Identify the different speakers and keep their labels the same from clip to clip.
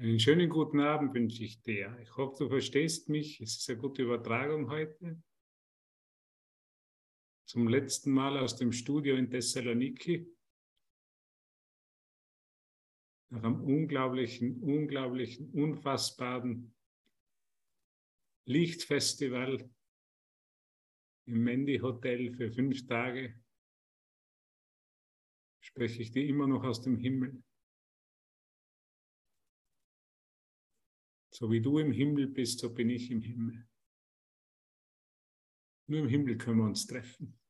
Speaker 1: Einen schönen guten Abend wünsche ich dir. Ich hoffe, du verstehst mich. Es ist eine gute Übertragung heute. Zum letzten Mal aus dem Studio in Thessaloniki. Nach einem unglaublichen, unglaublichen, unfassbaren Lichtfestival im Mendy Hotel für fünf Tage spreche ich dir immer noch aus dem Himmel. So wie du im Himmel bist, so bin ich im Himmel. Nur im Himmel können wir uns treffen.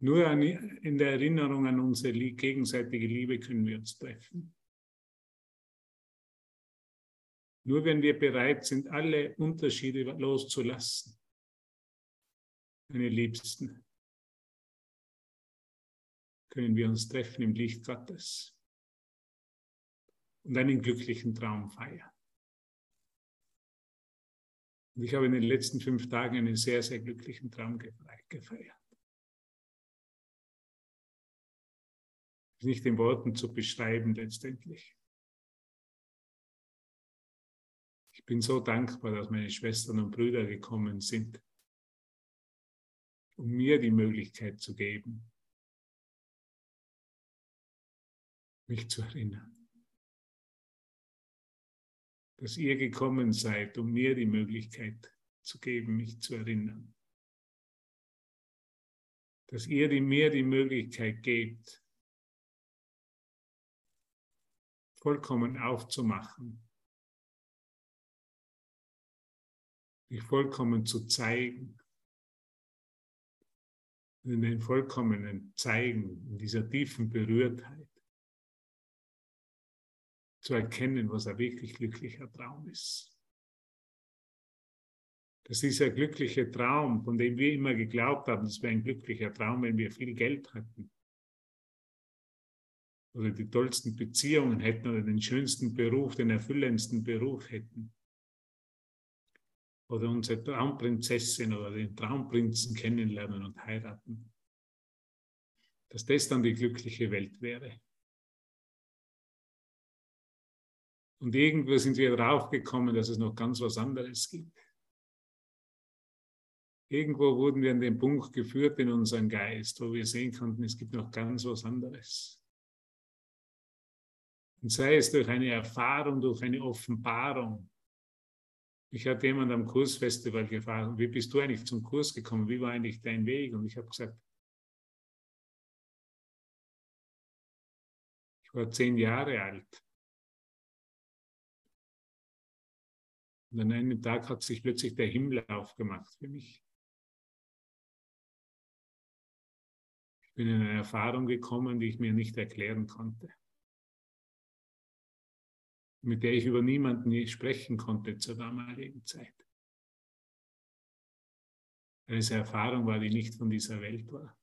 Speaker 1: Nur in der Erinnerung an unsere gegenseitige Liebe können wir uns treffen. Nur wenn wir bereit sind, alle Unterschiede loszulassen, meine Liebsten, können wir uns treffen im Licht Gottes und einen glücklichen Traum feiern. Und ich habe in den letzten fünf Tagen einen sehr, sehr glücklichen Traum gefeiert. Nicht in Worten zu beschreiben letztendlich. Ich bin so dankbar, dass meine Schwestern und Brüder gekommen sind, um mir die Möglichkeit zu geben, mich zu erinnern dass ihr gekommen seid, um mir die Möglichkeit zu geben, mich zu erinnern. Dass ihr mir die Möglichkeit gebt, vollkommen aufzumachen, mich vollkommen zu zeigen, in den vollkommenen Zeigen, in dieser tiefen Berührtheit zu erkennen, was ein wirklich glücklicher Traum ist. Dass dieser glückliche Traum, von dem wir immer geglaubt haben, das wäre ein glücklicher Traum, wenn wir viel Geld hatten. Oder die tollsten Beziehungen hätten oder den schönsten Beruf, den erfüllendsten Beruf hätten. Oder unsere Traumprinzessin oder den Traumprinzen kennenlernen und heiraten. Dass das dann die glückliche Welt wäre. Und irgendwo sind wir draufgekommen, dass es noch ganz was anderes gibt. Irgendwo wurden wir an den Punkt geführt in unseren Geist, wo wir sehen konnten, es gibt noch ganz was anderes. Und sei es durch eine Erfahrung, durch eine Offenbarung. Ich hatte jemand am Kursfestival gefragt, wie bist du eigentlich zum Kurs gekommen? Wie war eigentlich dein Weg? Und ich habe gesagt, ich war zehn Jahre alt. Und an einem Tag hat sich plötzlich der Himmel aufgemacht für mich. Ich bin in eine Erfahrung gekommen, die ich mir nicht erklären konnte. Mit der ich über niemanden sprechen konnte zur damaligen Zeit. Weil es eine Erfahrung war, die nicht von dieser Welt war.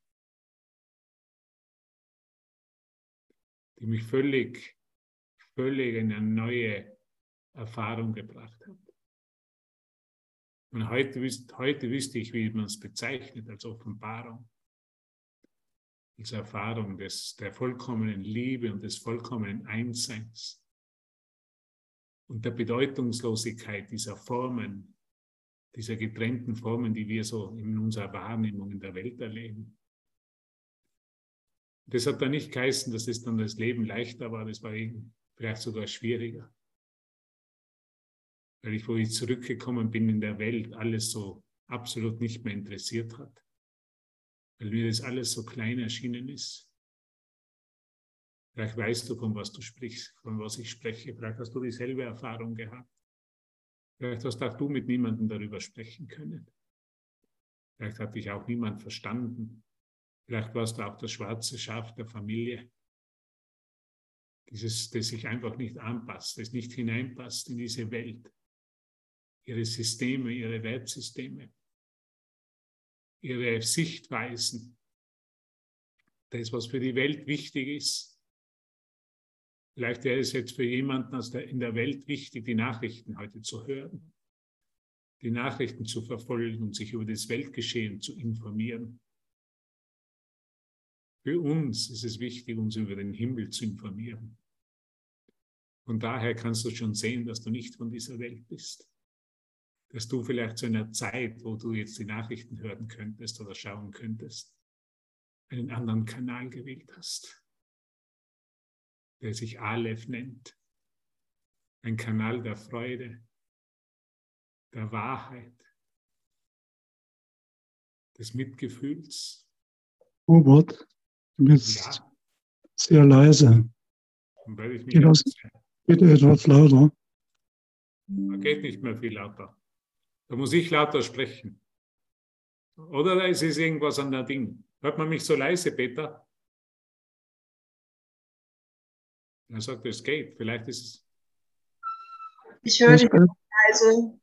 Speaker 1: Die mich völlig, völlig in eine neue Erfahrung gebracht hat. Und heute, heute wüsste ich, wie man es bezeichnet, als Offenbarung, als Erfahrung des, der vollkommenen Liebe und des vollkommenen Einsseins und der Bedeutungslosigkeit dieser Formen, dieser getrennten Formen, die wir so in unserer Wahrnehmung in der Welt erleben. Das hat dann nicht geheißen, dass es dann das Leben leichter war, das war vielleicht sogar schwieriger weil ich, wo ich zurückgekommen bin in der Welt, alles so absolut nicht mehr interessiert hat. Weil mir das alles so klein erschienen ist. Vielleicht weißt du, von was du sprichst, von was ich spreche. Vielleicht hast du dieselbe Erfahrung gehabt. Vielleicht hast auch du mit niemandem darüber sprechen können. Vielleicht hat dich auch niemand verstanden. Vielleicht warst du auch das schwarze Schaf der Familie. Dieses, das sich einfach nicht anpasst, das nicht hineinpasst in diese Welt ihre Systeme, ihre Wertsysteme, ihre Sichtweisen, das, was für die Welt wichtig ist. Vielleicht wäre es jetzt für jemanden aus der, in der Welt wichtig, die Nachrichten heute zu hören, die Nachrichten zu verfolgen und sich über das Weltgeschehen zu informieren. Für uns ist es wichtig, uns über den Himmel zu informieren. Von daher kannst du schon sehen, dass du nicht von dieser Welt bist. Dass du vielleicht zu einer Zeit, wo du jetzt die Nachrichten hören könntest oder schauen könntest, einen anderen Kanal gewählt hast, der sich Aleph nennt. Ein Kanal der Freude, der Wahrheit, des Mitgefühls.
Speaker 2: Robert, du bist ja. sehr leise. Das, geht etwas lauter?
Speaker 1: Da geht nicht mehr viel lauter. Da muss ich lauter sprechen. Oder da ist es irgendwas an der Ding. Hört man mich so leise, Peter? Er sagt, es geht. Vielleicht ist es.
Speaker 3: Ich höre dich leise.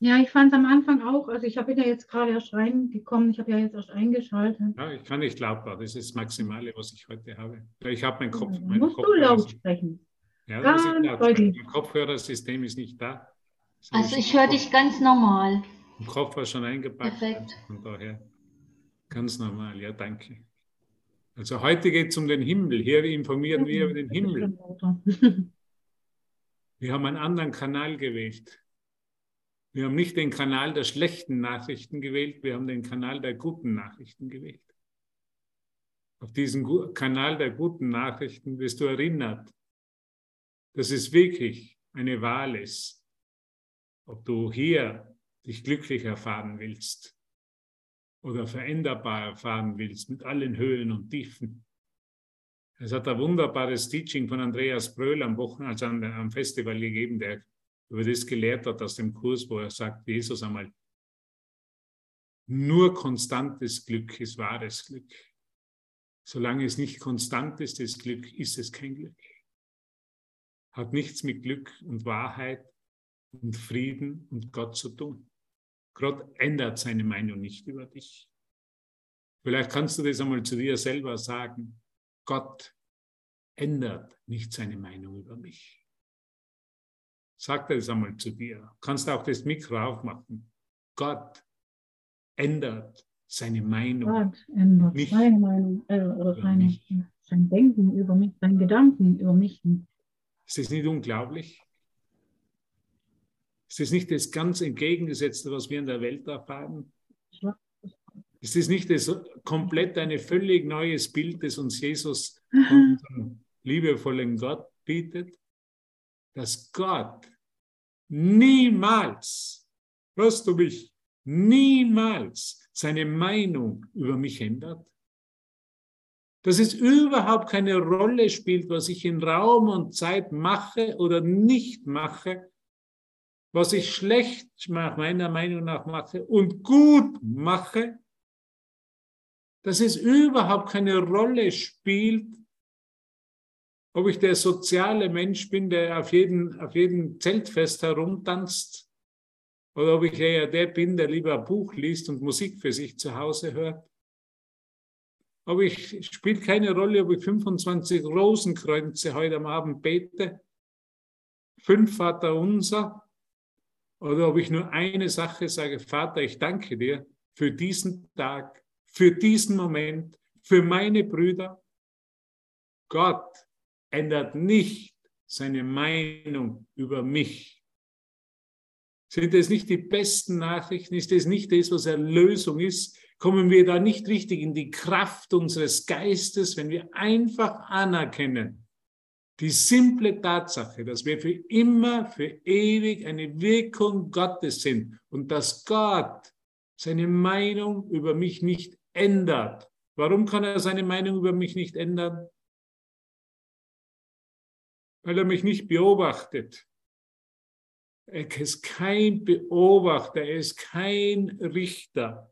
Speaker 3: Ja, ich fand es am Anfang auch, also ich habe ja jetzt gerade erst reingekommen, ich habe ja jetzt erst eingeschaltet.
Speaker 1: Ja, ich kann nicht laut Das ist das Maximale, was ich heute habe. Ich habe meinen Kopf.
Speaker 3: Ja, mein musst Kopfhörer, du laut sprechen.
Speaker 1: Ja, das ist laut. Mein Kopfhörersystem ist nicht da.
Speaker 4: Also ich höre dich ganz normal.
Speaker 1: Im Kopf war schon eingepackt.
Speaker 4: Perfekt.
Speaker 1: Von daher ganz normal, ja, danke. Also heute geht es um den Himmel. Hier informieren wir über den Himmel. Wir haben einen anderen Kanal gewählt. Wir haben nicht den Kanal der schlechten Nachrichten gewählt, wir haben den Kanal der guten Nachrichten gewählt. Auf diesen Kanal der guten Nachrichten wirst du erinnert, dass es wirklich eine Wahl ist, ob du hier dich glücklich erfahren willst oder veränderbar erfahren willst mit allen Höhen und Tiefen. Es hat ein wunderbares Teaching von Andreas Bröhl am Wochenende, am Festival gegeben, der über das gelehrt hat aus dem Kurs, wo er sagt, Jesus einmal, nur konstantes Glück ist wahres Glück. Solange es nicht konstant ist, das Glück, ist es kein Glück. Hat nichts mit Glück und Wahrheit und Frieden und Gott zu tun. Gott ändert seine Meinung nicht über dich. Vielleicht kannst du das einmal zu dir selber sagen. Gott ändert nicht seine Meinung über mich. Sag das einmal zu dir. Kannst auch das Mikro aufmachen. Gott ändert seine Meinung.
Speaker 3: Gott ändert nicht seine Meinung, äh, oder seine, sein Denken über mich, sein Gedanken über mich.
Speaker 1: Ist das nicht unglaublich? Ist das nicht das ganz Entgegengesetzte, was wir in der Welt erfahren? Ist das nicht das komplett ein völlig neues Bild, das uns Jesus, unserem liebevollen Gott, bietet? Dass Gott niemals, hörst du mich, niemals seine Meinung über mich ändert? Dass es überhaupt keine Rolle spielt, was ich in Raum und Zeit mache oder nicht mache, was ich schlecht meiner Meinung nach mache und gut mache, dass es überhaupt keine Rolle spielt, ob ich der soziale Mensch bin, der auf jedem, auf jedem Zeltfest herumtanzt, oder ob ich eher der bin, der lieber ein Buch liest und Musik für sich zu Hause hört. Aber ich spielt keine Rolle, ob ich 25 Rosenkreuze heute am Abend bete, fünf Vater unser, oder ob ich nur eine Sache sage, Vater, ich danke dir für diesen Tag, für diesen Moment, für meine Brüder. Gott ändert nicht seine Meinung über mich. Sind es nicht die besten Nachrichten? Ist es nicht das, was Erlösung ist? Kommen wir da nicht richtig in die Kraft unseres Geistes, wenn wir einfach anerkennen, die simple Tatsache, dass wir für immer, für ewig eine Wirkung Gottes sind und dass Gott seine Meinung über mich nicht ändert. Warum kann er seine Meinung über mich nicht ändern? weil er mich nicht beobachtet. Er ist kein Beobachter, er ist kein Richter,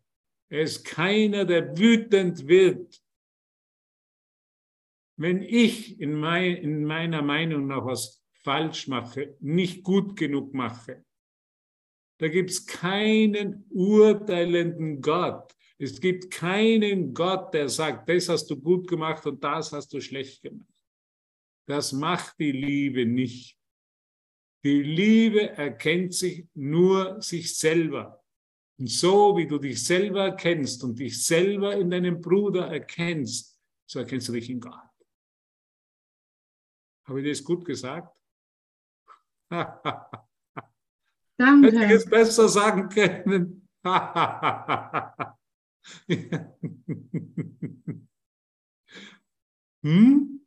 Speaker 1: er ist keiner, der wütend wird. Wenn ich in, mein, in meiner Meinung nach was falsch mache, nicht gut genug mache, da gibt es keinen urteilenden Gott. Es gibt keinen Gott, der sagt, das hast du gut gemacht und das hast du schlecht gemacht. Das macht die Liebe nicht. Die Liebe erkennt sich nur sich selber. Und so wie du dich selber erkennst und dich selber in deinem Bruder erkennst, so erkennst du dich in Gott. Habe ich das gut gesagt?
Speaker 3: Danke.
Speaker 1: Hätte ich es besser sagen können. hm?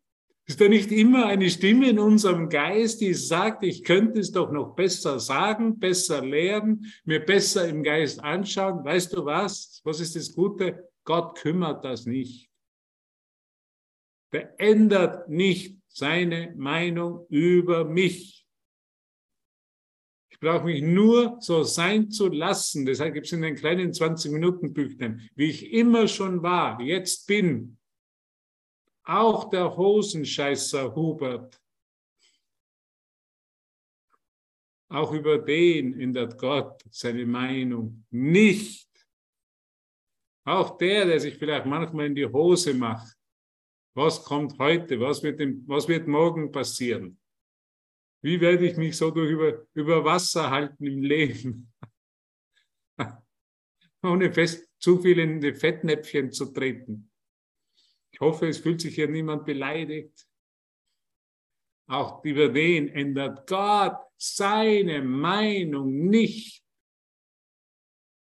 Speaker 1: Ist da nicht immer eine Stimme in unserem Geist, die sagt, ich könnte es doch noch besser sagen, besser lernen, mir besser im Geist anschauen? Weißt du was? Was ist das Gute? Gott kümmert das nicht. Der ändert nicht seine Meinung über mich. Ich brauche mich nur so sein zu lassen. Deshalb gibt es in den kleinen 20-Minuten-Büchlein, wie ich immer schon war, jetzt bin. Auch der Hosenscheißer Hubert. Auch über den ändert Gott seine Meinung nicht. Auch der, der sich vielleicht manchmal in die Hose macht. Was kommt heute? Was wird, im, was wird morgen passieren? Wie werde ich mich so durch über, über Wasser halten im Leben? Ohne fest, zu viel in die Fettnäpfchen zu treten. Ich hoffe, es fühlt sich hier niemand beleidigt. Auch über den ändert Gott seine Meinung nicht.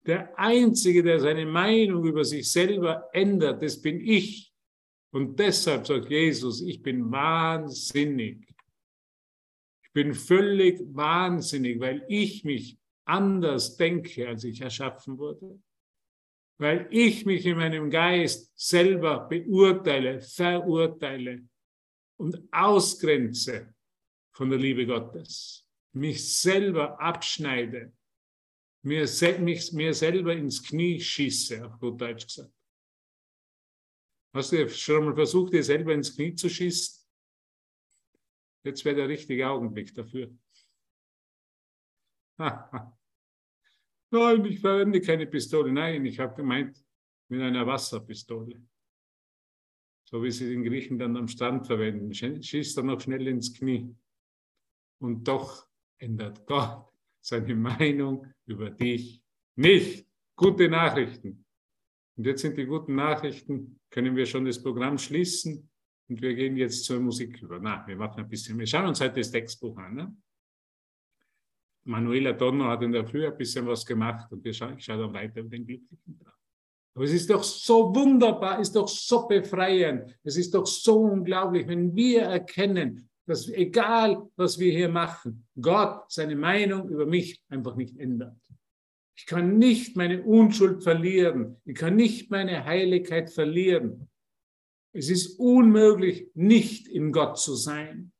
Speaker 1: Der Einzige, der seine Meinung über sich selber ändert, das bin ich. Und deshalb sagt Jesus, ich bin wahnsinnig. Ich bin völlig wahnsinnig, weil ich mich anders denke, als ich erschaffen wurde weil ich mich in meinem Geist selber beurteile, verurteile und ausgrenze von der Liebe Gottes, mich selber abschneide, mir, mich, mir selber ins Knie schieße, auf gut Deutsch gesagt. Hast du schon mal versucht, dir selber ins Knie zu schießen? Jetzt wäre der richtige Augenblick dafür. Nein, ich verwende keine Pistole. Nein, ich habe gemeint mit einer Wasserpistole. So wie sie den Griechen dann am Strand verwenden. Schießt dann noch schnell ins Knie. Und doch ändert Gott seine Meinung über dich nicht. Gute Nachrichten. Und jetzt sind die guten Nachrichten, können wir schon das Programm schließen und wir gehen jetzt zur Musik über. Na, wir machen ein bisschen, wir schauen uns heute das Textbuch an. Ne? Manuela Donno hat in der Früh ein bisschen was gemacht und ich schaue dann weiter über den Glücklichen drauf. Aber es ist doch so wunderbar, ist doch so befreiend, es ist doch so unglaublich, wenn wir erkennen, dass egal, was wir hier machen, Gott seine Meinung über mich einfach nicht ändert. Ich kann nicht meine Unschuld verlieren. Ich kann nicht meine Heiligkeit verlieren. Es ist unmöglich, nicht in Gott zu sein.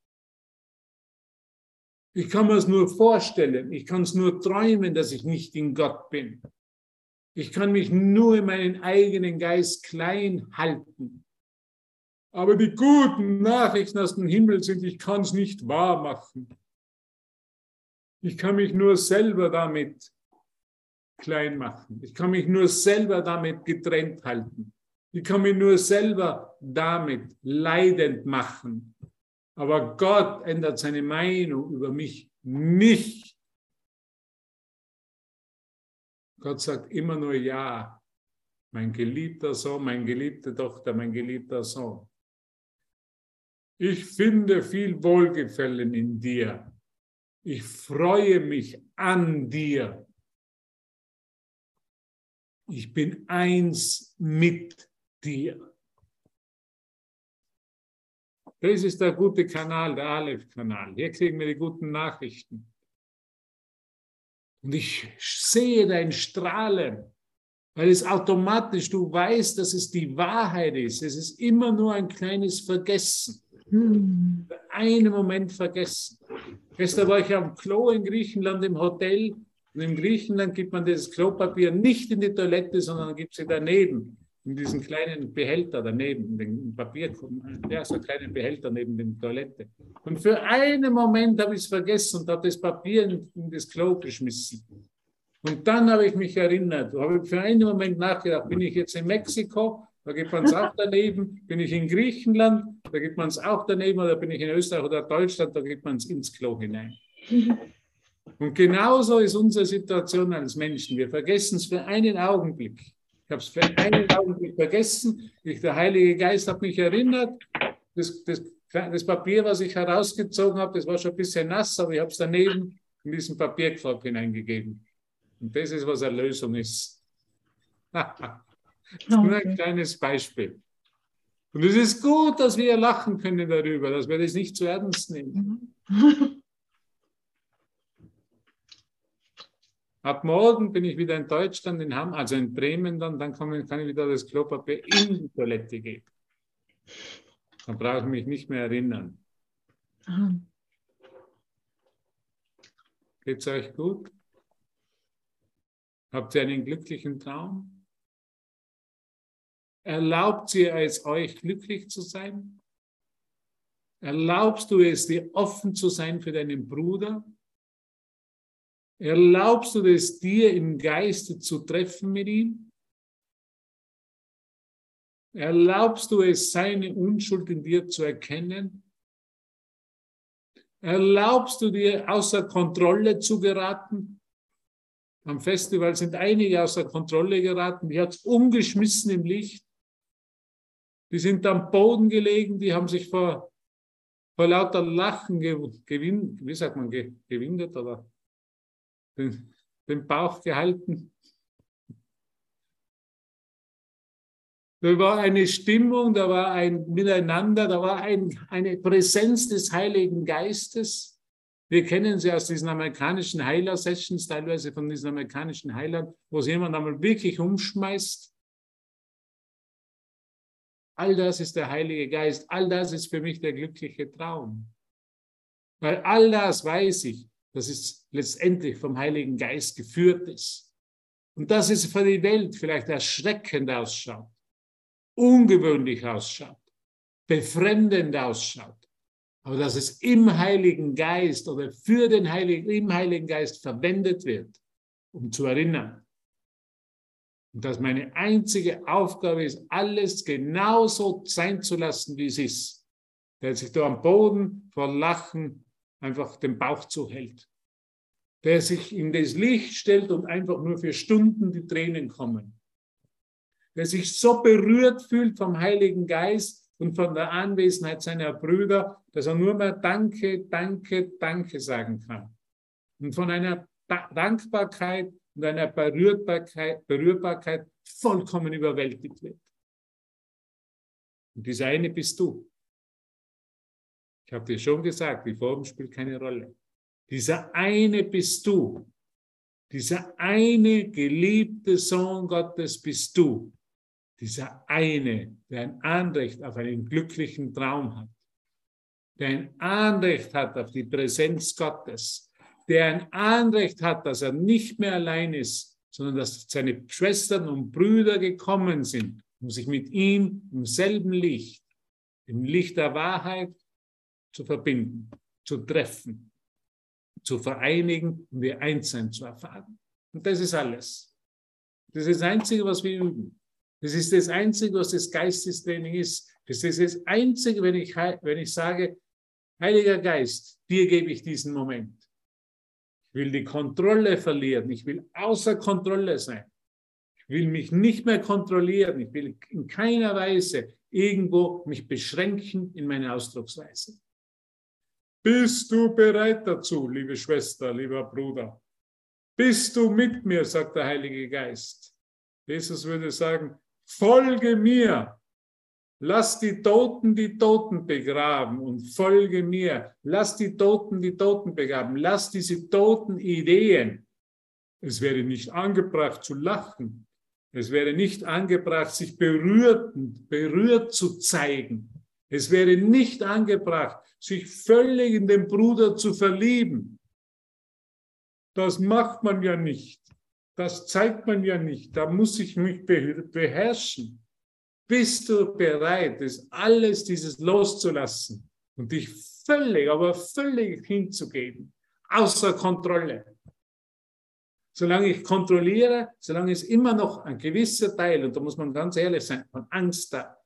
Speaker 1: Ich kann mir es nur vorstellen. Ich kann es nur träumen, dass ich nicht in Gott bin. Ich kann mich nur in meinen eigenen Geist klein halten. Aber die guten Nachrichten aus dem Himmel sind, ich kann es nicht wahr machen. Ich kann mich nur selber damit klein machen. Ich kann mich nur selber damit getrennt halten. Ich kann mich nur selber damit leidend machen. Aber Gott ändert seine Meinung über mich nicht. Gott sagt immer nur Ja. Mein geliebter Sohn, meine geliebte Tochter, mein geliebter Sohn. Ich finde viel Wohlgefallen in dir. Ich freue mich an dir. Ich bin eins mit dir. Das ist der gute Kanal, der Aleph-Kanal. Hier kriegen wir die guten Nachrichten. Und ich sehe dein Strahlen, weil es automatisch, du weißt, dass es die Wahrheit ist. Es ist immer nur ein kleines Vergessen. Hm. Einen Moment vergessen. Gestern war ich am Klo in Griechenland im Hotel. Und in Griechenland gibt man das Klopapier nicht in die Toilette, sondern gibt sie daneben in diesem kleinen Behälter daneben, den Papier, ja, so einen kleinen Behälter neben der Toilette. Und für einen Moment habe ich es vergessen und habe das Papier in, in das Klo geschmissen. Und dann habe ich mich erinnert, habe für einen Moment nachgedacht, bin ich jetzt in Mexiko, da gibt man es auch daneben, bin ich in Griechenland, da gibt man es auch daneben, oder bin ich in Österreich oder Deutschland, da gibt man es ins Klo hinein. Und genauso ist unsere Situation als Menschen. Wir vergessen es für einen Augenblick. Ich habe es für einen Augenblick vergessen. Ich, der Heilige Geist hat mich erinnert. Das, das, das Papier, was ich herausgezogen habe, das war schon ein bisschen nass, aber ich habe es daneben in diesen Papierkorb hineingegeben. Und das ist, was Erlösung ist. ist nur ein kleines Beispiel. Und es ist gut, dass wir lachen können darüber, dass wir das nicht zu ernst nehmen. Ab morgen bin ich wieder in Deutschland, in Hamm, also in Bremen, dann, dann kann, ich wieder das Klopapier in die Toilette geben. Dann brauche ich mich nicht mehr erinnern. Geht es euch gut? Habt ihr einen glücklichen Traum? Erlaubt ihr es euch, glücklich zu sein? Erlaubst du es dir, offen zu sein für deinen Bruder? Erlaubst du es dir im Geiste zu treffen mit ihm? Erlaubst du es, seine Unschuld in dir zu erkennen? Erlaubst du dir außer Kontrolle zu geraten? Am Festival sind einige außer Kontrolle geraten, die hat es umgeschmissen im Licht. Die sind am Boden gelegen, die haben sich vor, vor lauter Lachen gewinnt, wie sagt man, gewindet oder den, den Bauch gehalten. Da war eine Stimmung, da war ein Miteinander, da war ein, eine Präsenz des Heiligen Geistes. Wir kennen sie aus diesen amerikanischen Heiler-Sessions, teilweise von diesen amerikanischen Heilern, wo sich jemand einmal wirklich umschmeißt. All das ist der Heilige Geist, all das ist für mich der glückliche Traum. Weil all das weiß ich, dass es letztendlich vom Heiligen Geist geführt ist. Und dass es für die Welt vielleicht erschreckend ausschaut, ungewöhnlich ausschaut, befremdend ausschaut, aber dass es im Heiligen Geist oder für den Heiligen, im Heiligen Geist verwendet wird, um zu erinnern. Und dass meine einzige Aufgabe ist, alles genauso sein zu lassen, wie es ist. Der sich da am Boden vor Lachen einfach den Bauch zuhält. Der sich in das Licht stellt und einfach nur für Stunden die Tränen kommen. Der sich so berührt fühlt vom Heiligen Geist und von der Anwesenheit seiner Brüder, dass er nur mehr Danke, Danke, Danke sagen kann. Und von einer Dankbarkeit und einer Berührbarkeit, Berührbarkeit vollkommen überwältigt wird. Und dieser eine bist du. Ich habe dir schon gesagt, die Form spielt keine Rolle. Dieser eine bist du. Dieser eine geliebte Sohn Gottes bist du. Dieser eine, der ein Anrecht auf einen glücklichen Traum hat. Der ein Anrecht hat auf die Präsenz Gottes. Der ein Anrecht hat, dass er nicht mehr allein ist, sondern dass seine Schwestern und Brüder gekommen sind, um sich mit ihm im selben Licht, im Licht der Wahrheit zu verbinden, zu treffen, zu vereinigen und ihr Einssein zu erfahren. Und das ist alles. Das ist das Einzige, was wir üben. Das ist das Einzige, was das Geistestraining ist. Das ist das Einzige, wenn ich, wenn ich sage, Heiliger Geist, dir gebe ich diesen Moment. Ich will die Kontrolle verlieren. Ich will außer Kontrolle sein. Ich will mich nicht mehr kontrollieren. Ich will in keiner Weise irgendwo mich beschränken in meiner Ausdrucksweise. Bist du bereit dazu, liebe Schwester, lieber Bruder? Bist du mit mir, sagt der Heilige Geist. Jesus würde sagen, folge mir. Lass die Toten die Toten begraben und folge mir. Lass die Toten die Toten begraben. Lass diese toten Ideen. Es wäre nicht angebracht zu lachen. Es wäre nicht angebracht, sich berührt, berührt zu zeigen. Es wäre nicht angebracht, sich völlig in den Bruder zu verlieben. Das macht man ja nicht. Das zeigt man ja nicht. Da muss ich mich beherrschen. Bist du bereit, das alles dieses loszulassen und dich völlig, aber völlig hinzugeben, außer Kontrolle? Solange ich kontrolliere, solange ist immer noch ein gewisser Teil, und da muss man ganz ehrlich sein, von Angst da.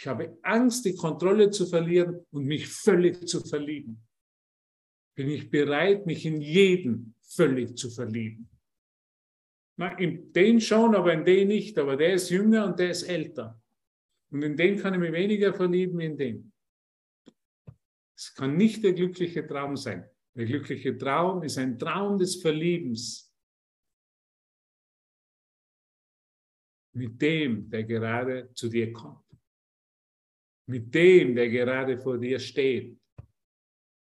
Speaker 1: Ich habe Angst, die Kontrolle zu verlieren und mich völlig zu verlieben. Bin ich bereit, mich in jeden völlig zu verlieben. Na, in den schon, aber in den nicht. Aber der ist jünger und der ist älter. Und in den kann ich mich weniger verlieben in den. Es kann nicht der glückliche Traum sein. Der glückliche Traum ist ein Traum des Verliebens mit dem, der gerade zu dir kommt. Mit dem, der gerade vor dir steht.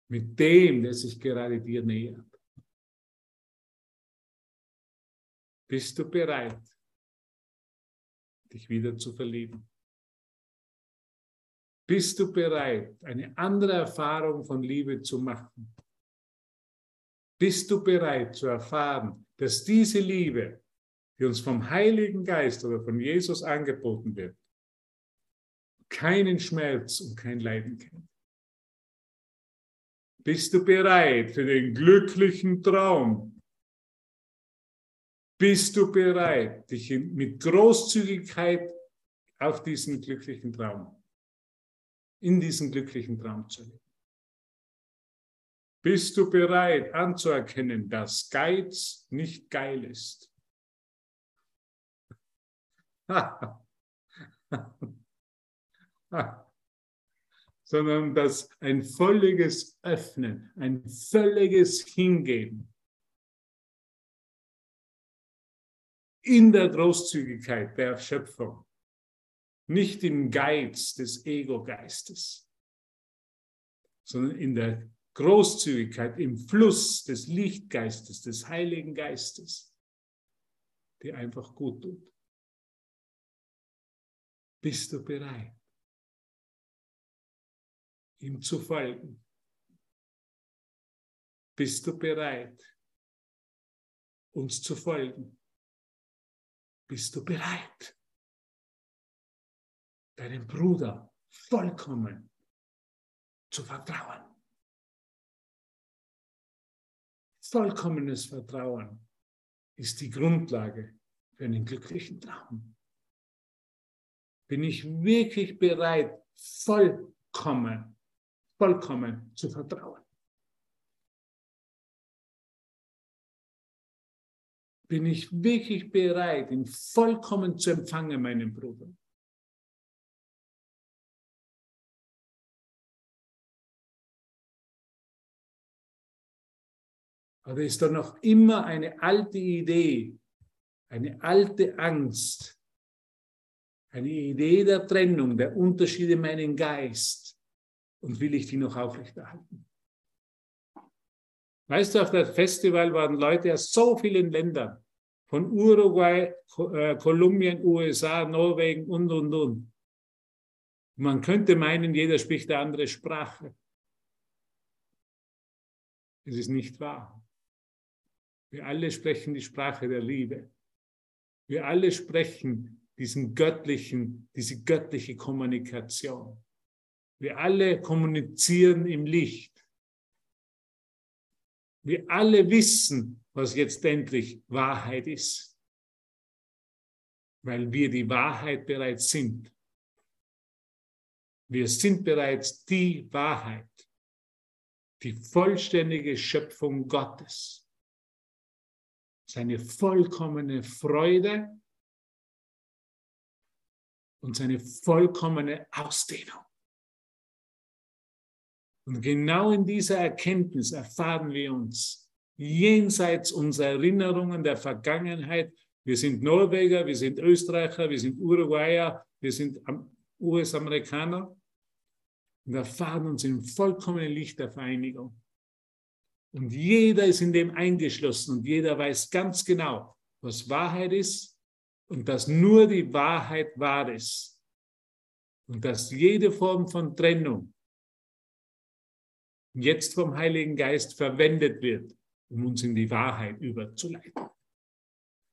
Speaker 1: Mit dem, der sich gerade dir nähert. Bist du bereit, dich wieder zu verlieben? Bist du bereit, eine andere Erfahrung von Liebe zu machen? Bist du bereit zu erfahren, dass diese Liebe, die uns vom Heiligen Geist oder von Jesus angeboten wird, keinen Schmerz und kein Leiden kennt? Bist du bereit für den glücklichen Traum? Bist du bereit, dich mit Großzügigkeit auf diesen glücklichen Traum, in diesen glücklichen Traum zu leben? Bist du bereit anzuerkennen, dass Geiz nicht geil ist? Sondern dass ein völliges Öffnen, ein völliges Hingeben in der Großzügigkeit der Schöpfung, nicht im Geiz des Ego-Geistes, sondern in der Großzügigkeit im Fluss des Lichtgeistes, des Heiligen Geistes, die einfach gut tut. Bist du bereit, ihm zu folgen? Bist du bereit, uns zu folgen? Bist du bereit, deinem Bruder vollkommen zu vertrauen? Vollkommenes Vertrauen ist die Grundlage für einen glücklichen Traum. Bin ich wirklich bereit, vollkommen, vollkommen zu vertrauen? Bin ich wirklich bereit, ihn vollkommen zu empfangen, meinen Bruder? Aber ist da noch immer eine alte Idee, eine alte Angst, eine Idee der Trennung, der Unterschiede in meinem Geist und will ich die noch aufrechterhalten? Weißt du, auf das Festival waren Leute aus so vielen Ländern, von Uruguay, äh, Kolumbien, USA, Norwegen und, und, und. Man könnte meinen, jeder spricht eine andere Sprache. Es ist nicht wahr. Wir alle sprechen die Sprache der Liebe. Wir alle sprechen diesen göttlichen, diese göttliche Kommunikation. Wir alle kommunizieren im Licht. Wir alle wissen, was jetzt endlich Wahrheit ist, weil wir die Wahrheit bereits sind. Wir sind bereits die Wahrheit, die vollständige Schöpfung Gottes seine vollkommene Freude und seine vollkommene Ausdehnung. Und genau in dieser Erkenntnis erfahren wir uns jenseits unserer Erinnerungen der Vergangenheit. Wir sind Norweger, wir sind Österreicher, wir sind Uruguayer, wir sind US-Amerikaner und erfahren uns im vollkommenen Licht der Vereinigung. Und jeder ist in dem eingeschlossen und jeder weiß ganz genau, was Wahrheit ist und dass nur die Wahrheit wahr ist. Und dass jede Form von Trennung jetzt vom Heiligen Geist verwendet wird, um uns in die Wahrheit überzuleiten.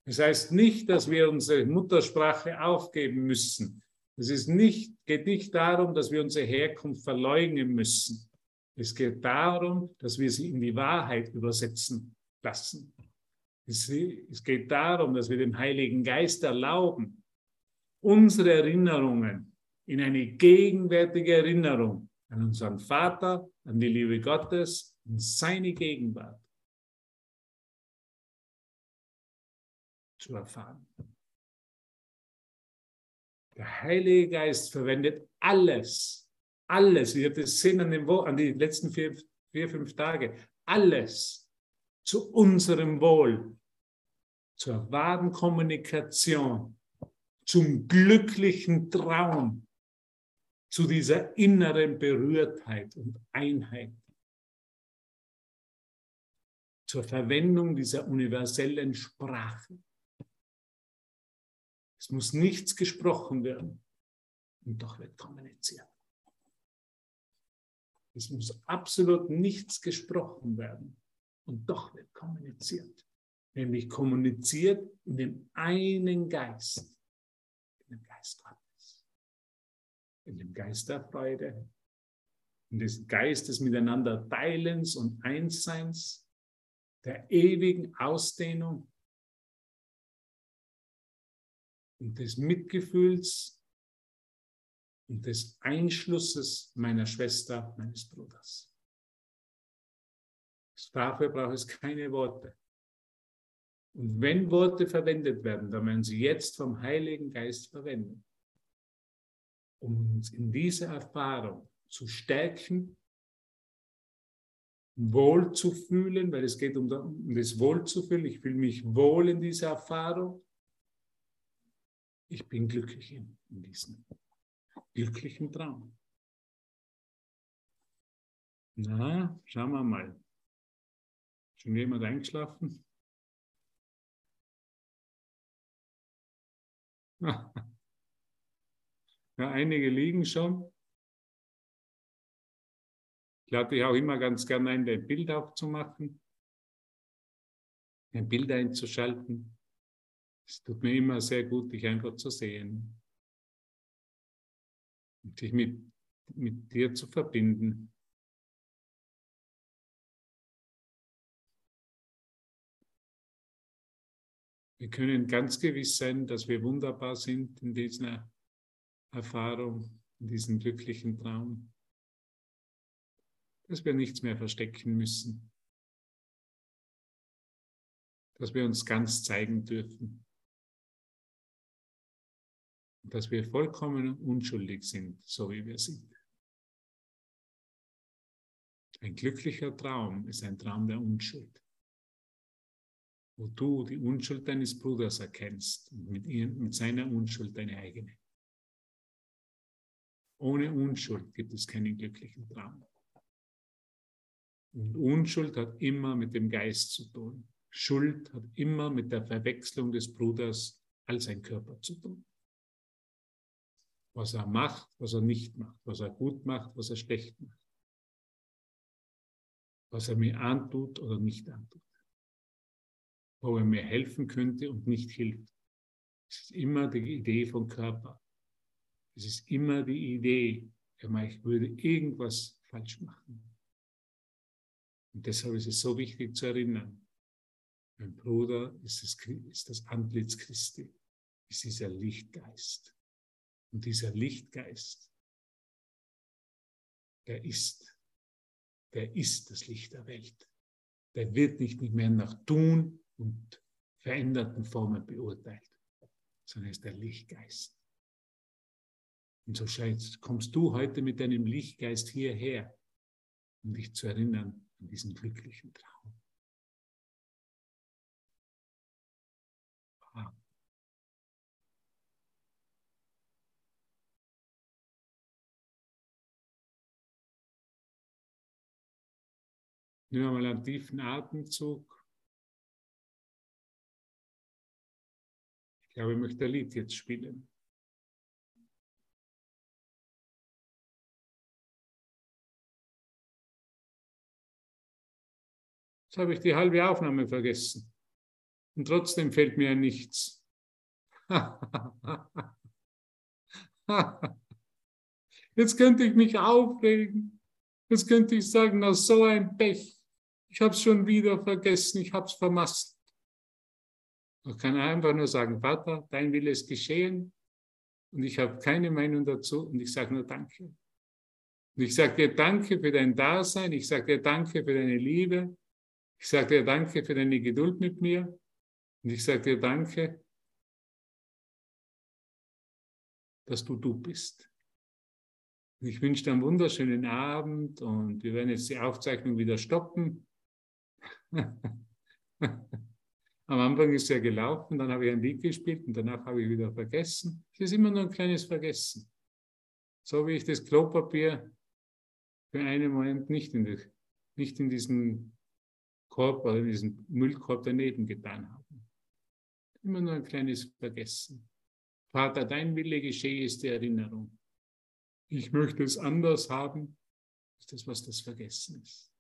Speaker 1: Das heißt nicht, dass wir unsere Muttersprache aufgeben müssen. Es ist nicht, geht nicht darum, dass wir unsere Herkunft verleugnen müssen. Es geht darum, dass wir sie in die Wahrheit übersetzen lassen. Es, geht darum, dass wir dem Heiligen Geist erlauben, unsere Erinnerungen in eine gegenwärtige Erinnerung an unseren Vater, an die Liebe Gottes, in seine Gegenwart zu erfahren. Der Heilige Geist verwendet alles, alles, ihr habt es gesehen an, den, an die letzten vier, vier, fünf Tage, alles zu unserem Wohl, zur wahren Kommunikation, zum glücklichen Traum, zu dieser inneren Berührtheit und Einheit, zur Verwendung dieser universellen Sprache. Es muss nichts gesprochen werden und doch wird kommuniziert. Es muss absolut nichts gesprochen werden und doch wird kommuniziert. Nämlich kommuniziert in dem einen Geist, in dem Geist Gottes, in dem Geist der Freude, in des Geistes miteinander Teilens und Einsseins, der ewigen Ausdehnung und des Mitgefühls und des Einschlusses meiner Schwester, meines Bruders. Dafür braucht es keine Worte. Und wenn Worte verwendet werden, dann werden sie jetzt vom Heiligen Geist verwendet, um uns in dieser Erfahrung zu stärken, wohl zu fühlen, weil es geht um das Wohlzufühlen. Ich fühle mich wohl in dieser Erfahrung. Ich bin glücklich in, in diesem glücklichen Traum. Na, schauen wir mal. Schon jemand eingeschlafen? Ja, einige liegen schon. Ich lade dich auch immer ganz gerne ein, dein Bild aufzumachen, ein Bild einzuschalten. Es tut mir immer sehr gut, dich einfach zu sehen und dich mit, mit dir zu verbinden. Wir können ganz gewiss sein, dass wir wunderbar sind in dieser Erfahrung, in diesem glücklichen Traum, dass wir nichts mehr verstecken müssen, dass wir uns ganz zeigen dürfen dass wir vollkommen unschuldig sind, so wie wir sind. Ein glücklicher Traum ist ein Traum der Unschuld, wo du die Unschuld deines Bruders erkennst und mit, ihr, mit seiner Unschuld deine eigene. Ohne Unschuld gibt es keinen glücklichen Traum. Und Unschuld hat immer mit dem Geist zu tun. Schuld hat immer mit der Verwechslung des Bruders als ein Körper zu tun was er macht, was er nicht macht, was er gut macht, was er schlecht macht, was er mir antut oder nicht antut, wo er mir helfen könnte und nicht hilft. Es ist immer die Idee vom Körper. Es ist immer die Idee, ich würde irgendwas falsch machen. Und deshalb ist es so wichtig zu erinnern, mein Bruder ist das, ist das Antlitz Christi, ist dieser Lichtgeist. Und dieser Lichtgeist, der ist, der ist das Licht der Welt. Der wird nicht mehr nach Tun und veränderten Formen beurteilt, sondern ist der Lichtgeist. Und so kommst du heute mit deinem Lichtgeist hierher, um dich zu erinnern an diesen glücklichen Traum. Nehmen wir mal einen tiefen Atemzug. Ich glaube, ich möchte ein Lied jetzt spielen. Jetzt habe ich die halbe Aufnahme vergessen. Und trotzdem fällt mir nichts. Jetzt könnte ich mich aufregen. Jetzt könnte ich sagen, na so ein Pech ich habe es schon wieder vergessen, ich habe es vermasst. Man kann einfach nur sagen, Vater, dein Wille ist geschehen und ich habe keine Meinung dazu und ich sage nur Danke. Und ich sage dir Danke für dein Dasein, ich sage dir Danke für deine Liebe, ich sage dir Danke für deine Geduld mit mir Und ich sage dir danke, dass du du bist. Und ich wünsche dir einen wunderschönen Abend und wir werden jetzt die Aufzeichnung wieder stoppen. Am Anfang ist er gelaufen, dann habe ich ein Lied gespielt und danach habe ich wieder vergessen. Es ist immer nur ein kleines Vergessen. So wie ich das Klopapier für einen Moment nicht in, die, nicht in diesen Korb oder diesen Müllkorb daneben getan habe. Immer nur ein kleines Vergessen. Vater, dein Wille geschehe ist die Erinnerung. Ich möchte es anders haben, ist das, was das Vergessen ist.